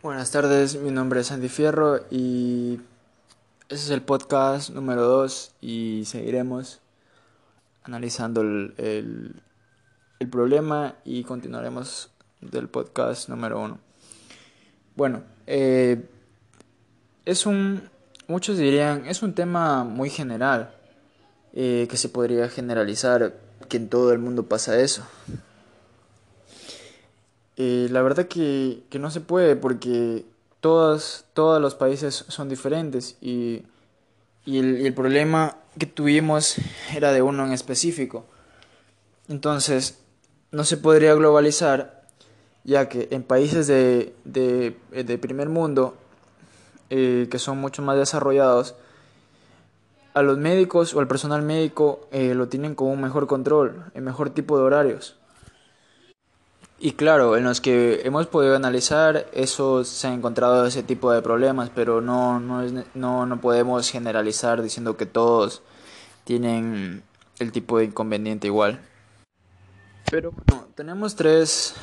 Buenas tardes, mi nombre es Andy Fierro y ese es el podcast número 2 y seguiremos analizando el, el, el problema y continuaremos del podcast número 1. Bueno, eh, es un, muchos dirían, es un tema muy general eh, que se podría generalizar que en todo el mundo pasa eso. Eh, la verdad que, que, no se puede porque todos, todos los países son diferentes y, y, el, el, problema que tuvimos era de uno en específico. Entonces, no se podría globalizar ya que en países de, de, de primer mundo, eh, que son mucho más desarrollados, a los médicos o al personal médico eh, lo tienen con un mejor control, en mejor tipo de horarios. Y claro, en los que hemos podido analizar, eso se ha encontrado ese tipo de problemas, pero no, no, es, no, no podemos generalizar diciendo que todos tienen el tipo de inconveniente igual. Pero bueno, tenemos tres,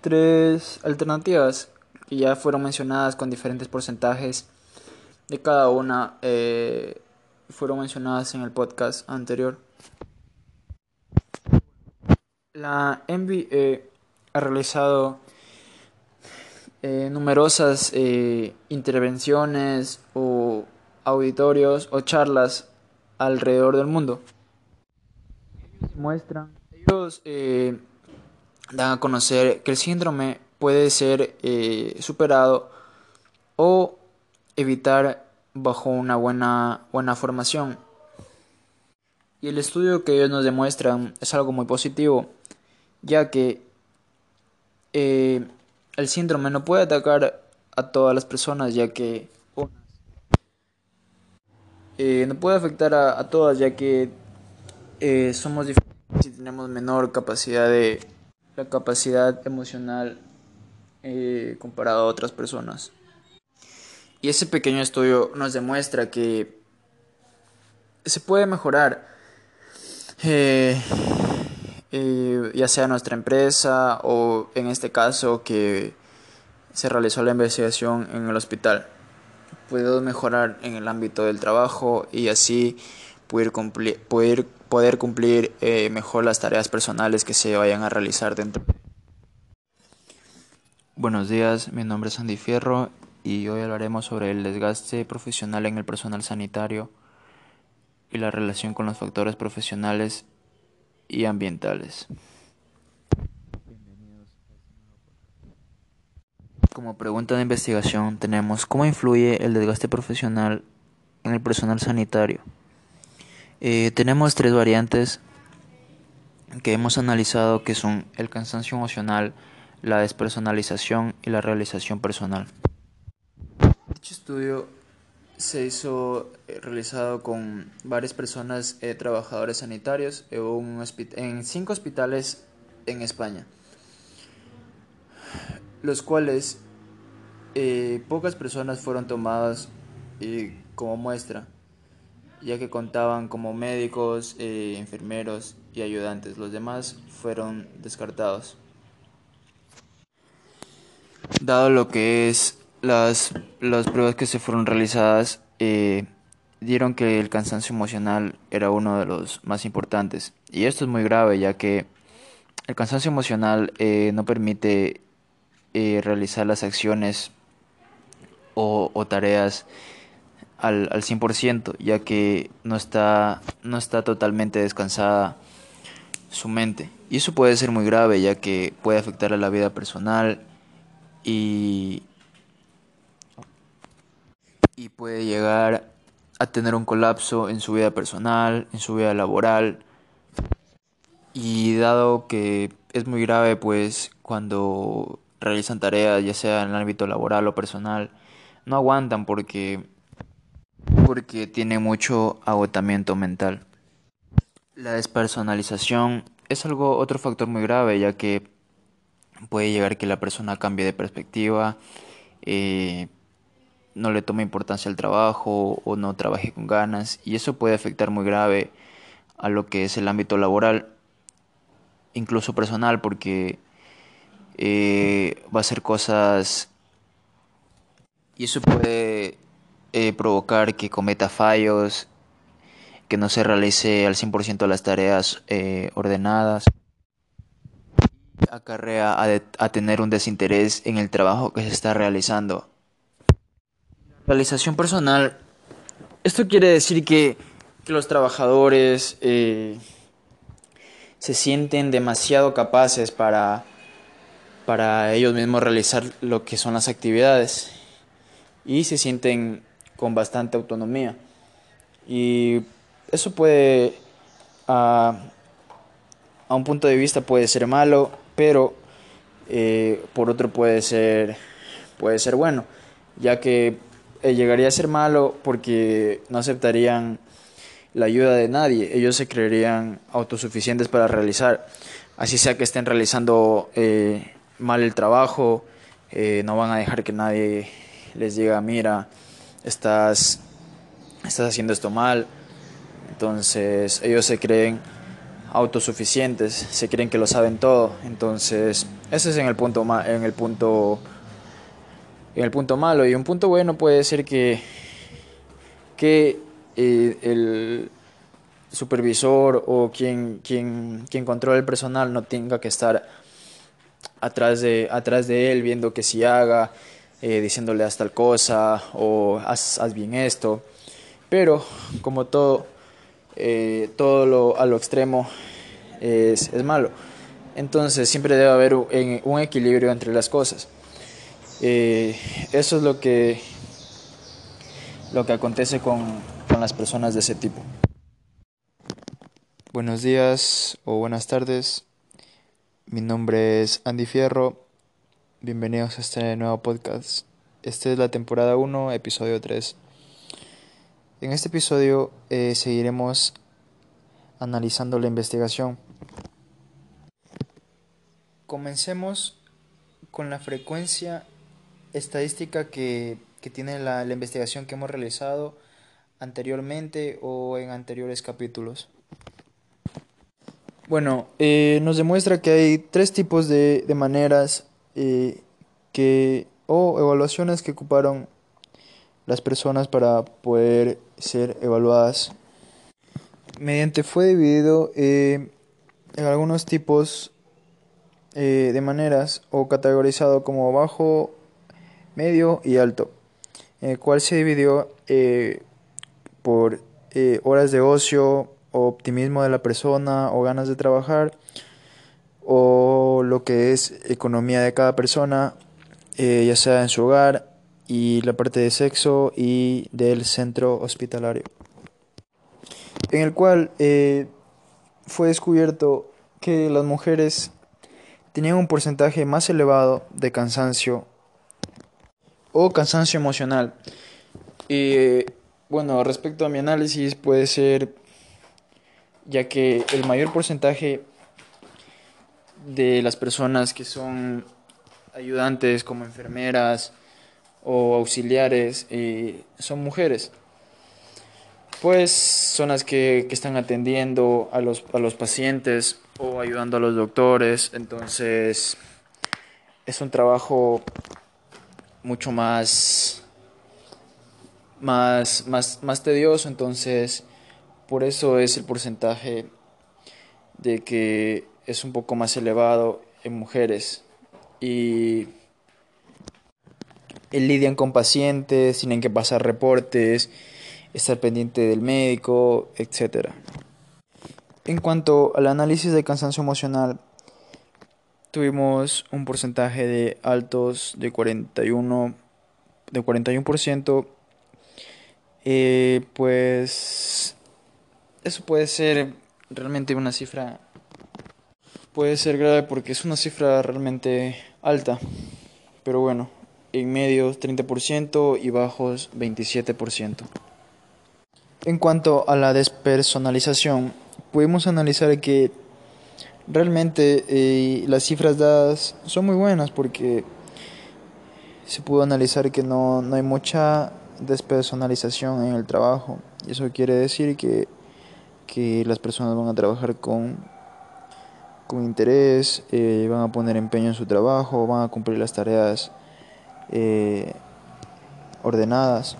tres alternativas que ya fueron mencionadas con diferentes porcentajes de cada una, eh, fueron mencionadas en el podcast anterior. La NBA ha realizado eh, numerosas eh, intervenciones o auditorios o charlas alrededor del mundo. Ellos muestran, ellos eh, dan a conocer que el síndrome puede ser superado o evitar bajo una buena, buena formación. Y el estudio que ellos nos demuestran es algo muy positivo, ya que eh, el síndrome no puede atacar a todas las personas ya que eh, no puede afectar a, todas ya que eh, somos diferentes y tenemos menor capacidad de la capacidad emocional eh, comparado a otras personas. Y ese pequeño estudio nos demuestra que se puede mejorar eh, ya sea nuestra empresa o en este caso que se realizó la investigación en el hospital. Podemos mejorar en el ámbito del trabajo y así poder cumplir, poder, poder cumplir eh, mejor las tareas personales que se vayan a realizar dentro. Buenos días, mi nombre es Andy Fierro y hoy hablaremos sobre el desgaste profesional en el personal sanitario y la relación con los factores profesionales y ambientales. Como pregunta de investigación tenemos ¿cómo influye el desgaste profesional en el personal sanitario? Eh, tenemos tres variantes que hemos analizado que son el cansancio emocional, la despersonalización y la realización personal. Dicho estudio se hizo eh, realizado con varias personas, eh, trabajadores sanitarios, en, un cinco hospitales en España, los cuales eh, pocas personas fueron tomadas eh, como muestra, ya que contaban como médicos, eh, enfermeros y ayudantes. Los demás fueron descartados. Dado lo que es las, las pruebas que se fueron realizadas, eh, dieron que el cansancio emocional era uno de los más importantes. Y esto es muy grave, ya que el cansancio emocional eh, no permite eh, realizar las acciones o, o tareas al, al 100%, ya que no está, no está totalmente descansada su mente. Y eso puede ser muy grave, ya que puede afectar a la vida personal y, y puede llegar a tener un colapso en su vida personal, en su vida laboral. Y dado que es muy grave, pues cuando realizan tareas, ya sea en el ámbito laboral o personal, no aguantan porque porque tiene mucho agotamiento mental. La despersonalización es algo otro factor muy grave, ya que puede llegar que la persona cambie de perspectiva, eh, no le tome importancia al trabajo o no trabaje con ganas y eso puede afectar muy grave a lo que es el ámbito laboral, incluso personal, porque eh, va a hacer cosas y eso puede eh, provocar que cometa fallos, que no se realice al 100% las tareas eh, ordenadas, acarrea a, a tener un desinterés en el trabajo que se está realizando. Realización personal. Esto quiere decir que, los trabajadores eh, se sienten demasiado capaces para, para ellos mismos realizar lo que son las actividades y se sienten con bastante autonomía. Y eso puede, a, a un punto de vista puede ser malo, pero eh, por otro puede ser, puede ser bueno, ya que eh, llegaría a ser malo porque no aceptarían la ayuda de nadie, ellos se creerían autosuficientes para realizar, así sea que estén realizando eh, mal el trabajo, no van a dejar que nadie les diga, mira, estás, estás haciendo esto mal. Entonces ellos se creen autosuficientes, se creen que lo saben todo. Entonces ese es en el punto, en el punto, en el punto malo. Y un punto bueno puede ser que, que eh, el supervisor o quien, quien, quien controla el personal no tenga que estar atrás de, atrás de él viendo que si haga eh, diciéndole haz tal cosa o haz, bien esto. Pero como todo, eh, todo lo, a lo extremo es, es, malo. Entonces siempre debe haber un, equilibrio entre las cosas. Eh, eso es lo que, lo que acontece con, con las personas de ese tipo. Buenos días o buenas tardes. Mi nombre es Andy Fierro Bienvenidos a este nuevo podcast. Esta es la temporada 1, episodio 3. En este episodio eh, seguiremos analizando la investigación. Comencemos con la frecuencia estadística que, tiene la, investigación que hemos realizado anteriormente o en anteriores capítulos. Bueno, eh, nos demuestra que hay tres tipos de, de maneras eh, que, o evaluaciones que ocuparon las personas para poder ser evaluadas. Mediante fue dividido eh, en algunos tipos de maneras o categorizado como bajo, medio y alto, en el cual se dividió por horas de ocio, optimismo de la persona o ganas de trabajar, o lo que es economía de cada persona, eh, ya sea en su hogar y la parte de sexo y del centro hospitalario, en el cual eh, fue descubierto que las mujeres tenían un porcentaje más elevado de cansancio o cansancio emocional. Y bueno, respecto a mi análisis puede ser ya que el mayor porcentaje de las personas que son ayudantes como enfermeras o auxiliares eh, son mujeres. Pues son las que, están atendiendo a los, a los pacientes o ayudando a los doctores. Entonces es un trabajo mucho más, más, más, más tedioso. Entonces por eso es el porcentaje de que es un poco más elevado en mujeres y lidian con pacientes, tienen que pasar reportes, estar pendiente del médico, etc. En cuanto al análisis de cansancio emocional, tuvimos un porcentaje de altos de 41 de 41%, eh, pues eso puede ser realmente una cifra puede ser grave porque es una cifra realmente alta. Pero bueno, en medios 30% y bajos 27%. En cuanto a la despersonalización, pudimos analizar que realmente eh, las cifras dadas son muy buenas porque se pudo analizar que no, no hay mucha despersonalización en el trabajo. Y eso quiere decir que, que las personas van a trabajar con con interés, eh, van a poner empeño en su trabajo, van a cumplir las tareas eh, ordenadas